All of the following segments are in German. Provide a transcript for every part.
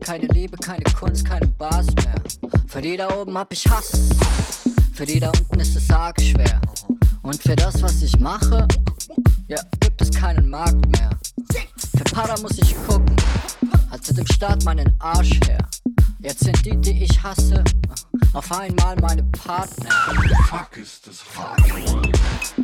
Keine Liebe, keine Kunst, keine Bars mehr. Für die da oben hab ich Hass. Für die da unten ist es arg schwer. Und für das, was ich mache, ja, gibt es keinen Markt mehr. Für Para muss ich gucken, hatte dem Staat meinen Arsch her. Jetzt sind die, die ich hasse, auf einmal meine Partner. Fuck ist das. Fuck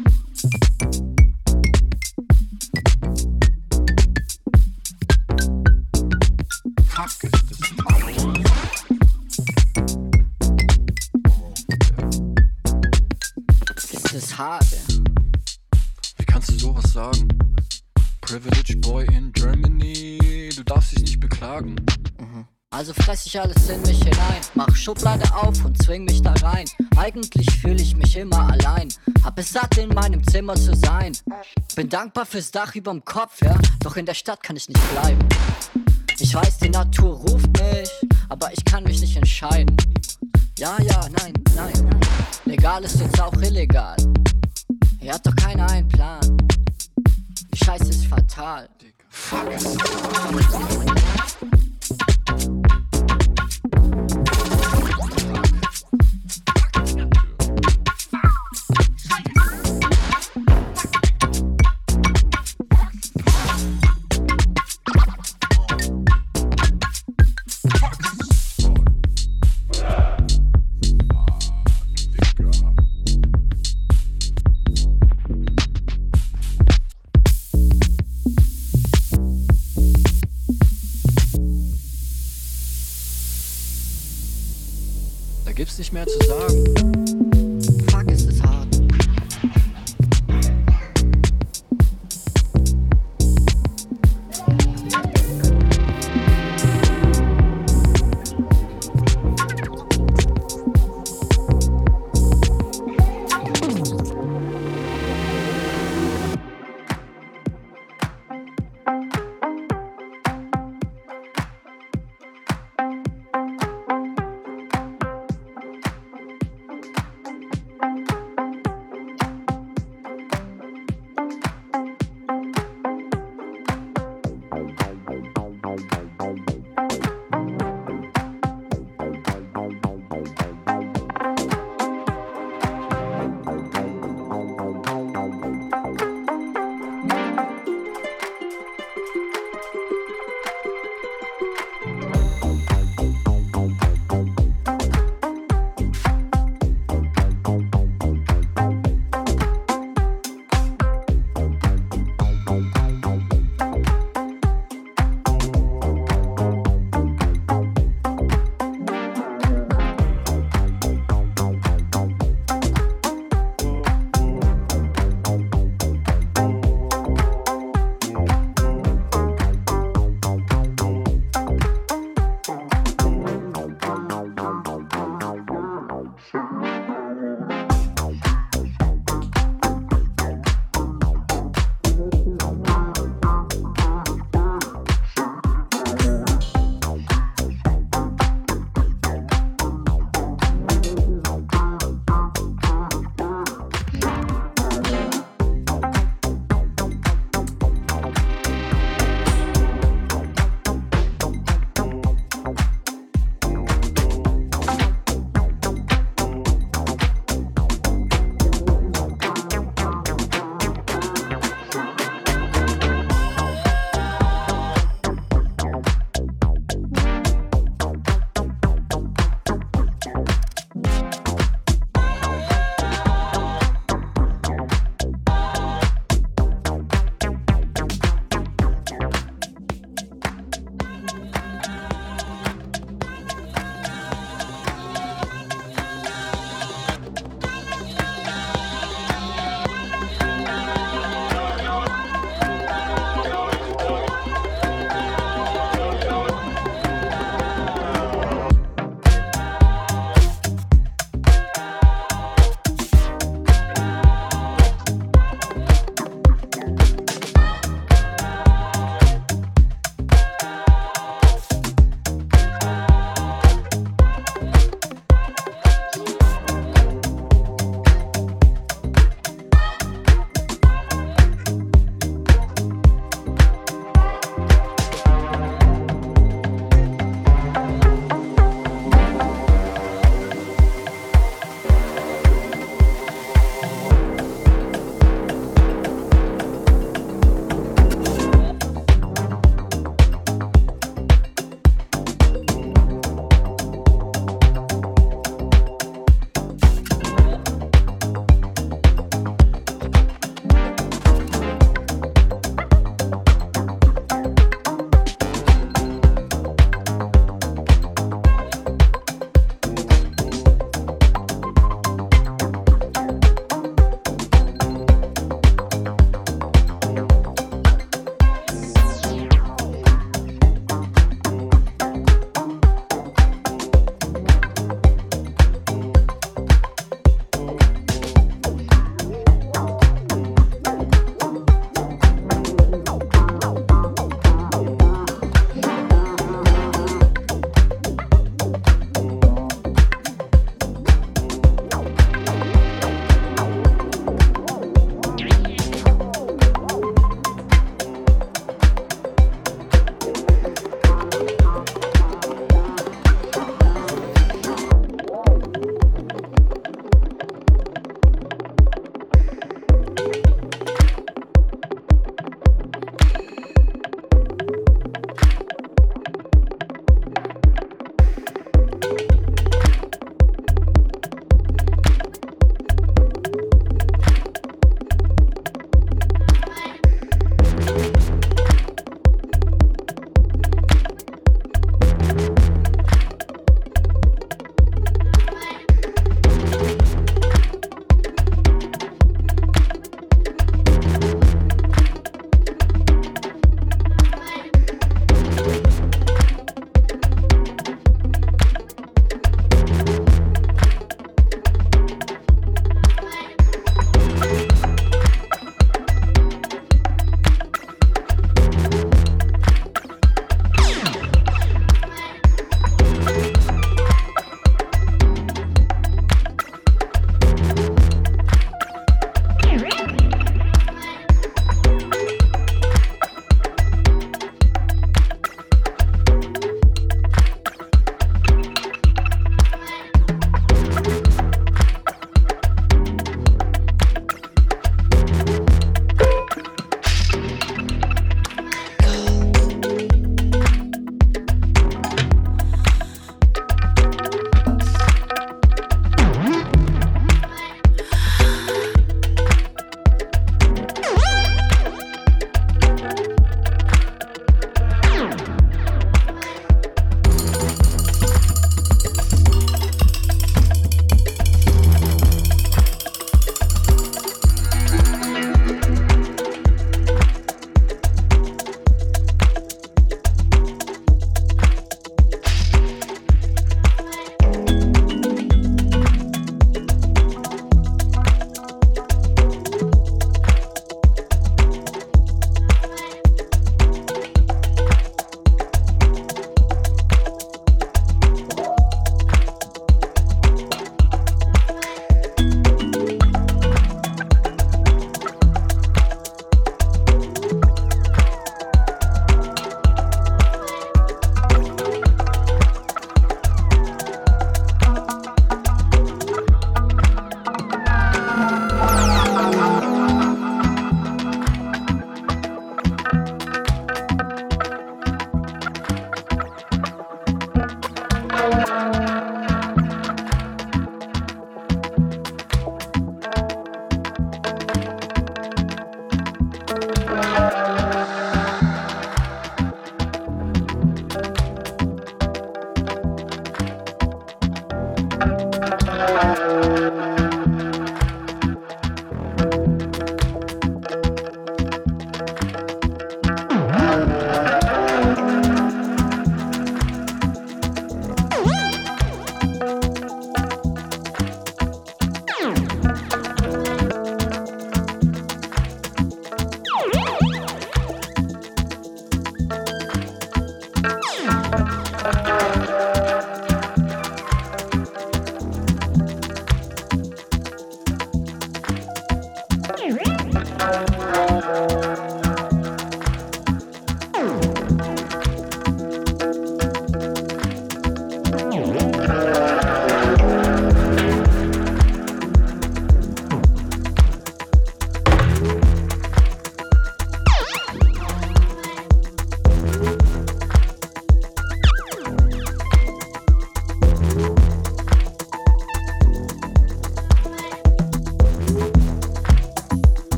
Privileged Boy in Germany, du darfst dich nicht beklagen. Also fress ich alles in mich hinein, mach Schublade auf und zwing mich da rein. Eigentlich fühle ich mich immer allein, hab es satt in meinem Zimmer zu sein. Bin dankbar fürs Dach überm Kopf, ja, doch in der Stadt kann ich nicht bleiben. Ich weiß, die Natur ruft mich, aber ich kann mich nicht entscheiden. Ja, ja, nein, nein. Legal ist jetzt auch illegal. Hier hat doch keiner einen Plan. Die Scheiße ist fatal. Fuck